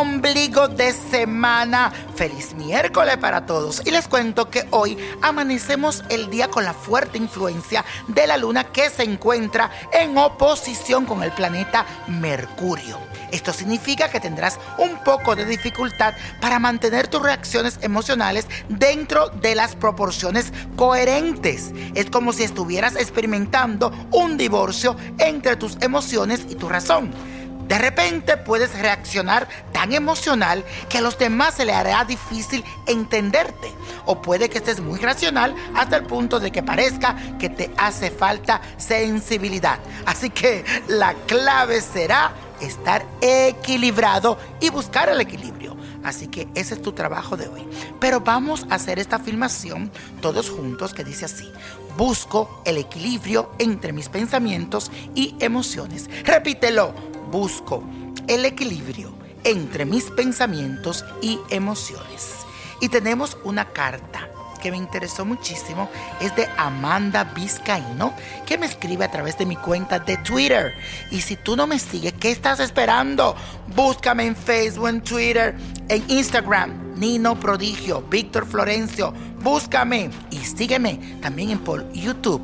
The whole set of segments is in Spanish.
Ombligo de semana. Feliz miércoles para todos. Y les cuento que hoy amanecemos el día con la fuerte influencia de la luna que se encuentra en oposición con el planeta Mercurio. Esto significa que tendrás un poco de dificultad para mantener tus reacciones emocionales dentro de las proporciones coherentes. Es como si estuvieras experimentando un divorcio entre tus emociones y tu razón. De repente puedes reaccionar tan emocional que a los demás se le hará difícil entenderte. O puede que estés muy racional hasta el punto de que parezca que te hace falta sensibilidad. Así que la clave será estar equilibrado y buscar el equilibrio. Así que ese es tu trabajo de hoy. Pero vamos a hacer esta afirmación todos juntos que dice así. Busco el equilibrio entre mis pensamientos y emociones. Repítelo busco el equilibrio entre mis pensamientos y emociones. Y tenemos una carta que me interesó muchísimo, es de Amanda Vizcaíno, que me escribe a través de mi cuenta de Twitter. Y si tú no me sigues, ¿qué estás esperando? Búscame en Facebook, en Twitter, en Instagram, Nino Prodigio, Víctor Florencio, búscame y sígueme también en por YouTube,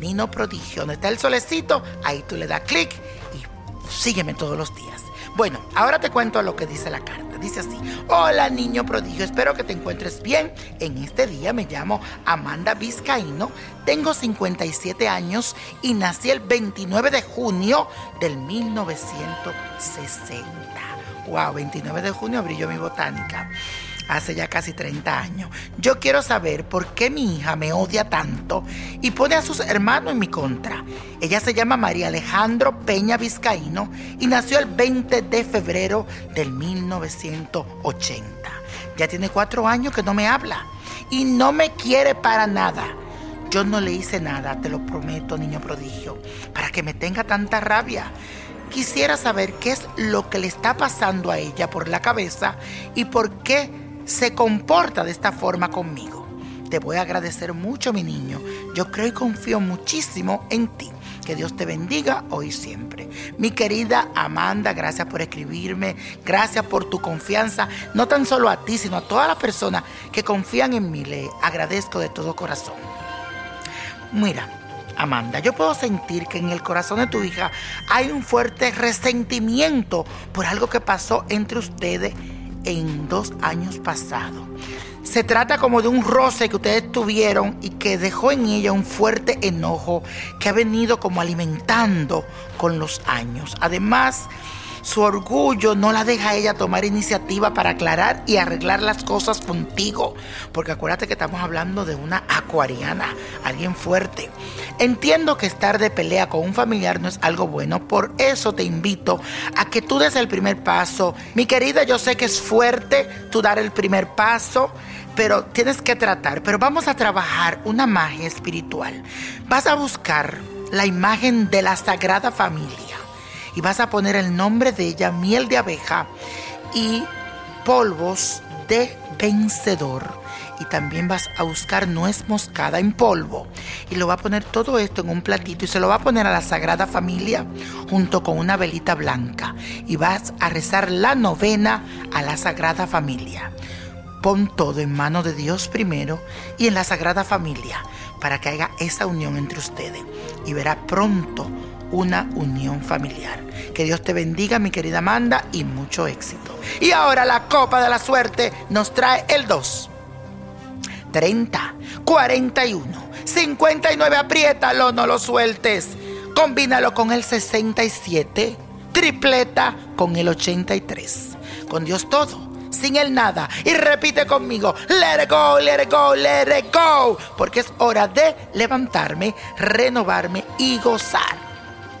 Nino Prodigio, donde está el solecito, ahí tú le das clic sígueme todos los días. Bueno, ahora te cuento lo que dice la carta. Dice así, hola niño prodigio, espero que te encuentres bien. En este día me llamo Amanda Vizcaíno, tengo 57 años y nací el 29 de junio del 1960. Wow, 29 de junio brilló mi botánica hace ya casi 30 años. Yo quiero saber por qué mi hija me odia tanto y pone a sus hermanos en mi contra. Ella se llama María Alejandro Peña Vizcaíno y nació el 20 de febrero del 1980. Ya tiene cuatro años que no me habla y no me quiere para nada. Yo no le hice nada, te lo prometo, niño prodigio, para que me tenga tanta rabia. Quisiera saber qué es lo que le está pasando a ella por la cabeza y por qué se comporta de esta forma conmigo. Te voy a agradecer mucho, mi niño. Yo creo y confío muchísimo en ti. Que Dios te bendiga hoy y siempre. Mi querida Amanda, gracias por escribirme. Gracias por tu confianza. No tan solo a ti, sino a todas las personas que confían en mí. Le agradezco de todo corazón. Mira, Amanda, yo puedo sentir que en el corazón de tu hija hay un fuerte resentimiento por algo que pasó entre ustedes en dos años pasados. Se trata como de un roce que ustedes tuvieron y que dejó en ella un fuerte enojo que ha venido como alimentando con los años. Además, su orgullo no la deja ella tomar iniciativa para aclarar y arreglar las cosas contigo. Porque acuérdate que estamos hablando de una acuariana, alguien fuerte. Entiendo que estar de pelea con un familiar no es algo bueno, por eso te invito a que tú des el primer paso. Mi querida, yo sé que es fuerte tú dar el primer paso, pero tienes que tratar. Pero vamos a trabajar una magia espiritual. Vas a buscar la imagen de la Sagrada Familia y vas a poner el nombre de ella, miel de abeja y polvos de vencedor. Y también vas a buscar nuez moscada en polvo. Y lo va a poner todo esto en un platito y se lo va a poner a la Sagrada Familia junto con una velita blanca. Y vas a rezar la novena a la Sagrada Familia. Pon todo en mano de Dios primero y en la Sagrada Familia para que haga esa unión entre ustedes. Y verá pronto una unión familiar. Que Dios te bendiga, mi querida Amanda, y mucho éxito. Y ahora la copa de la suerte nos trae el 2. 30, 41, 59, apriétalo, no lo sueltes. Combínalo con el 67, tripleta con el 83. Con Dios todo sin el nada. Y repite conmigo, let it go, let it go, let it go. Porque es hora de levantarme, renovarme y gozar.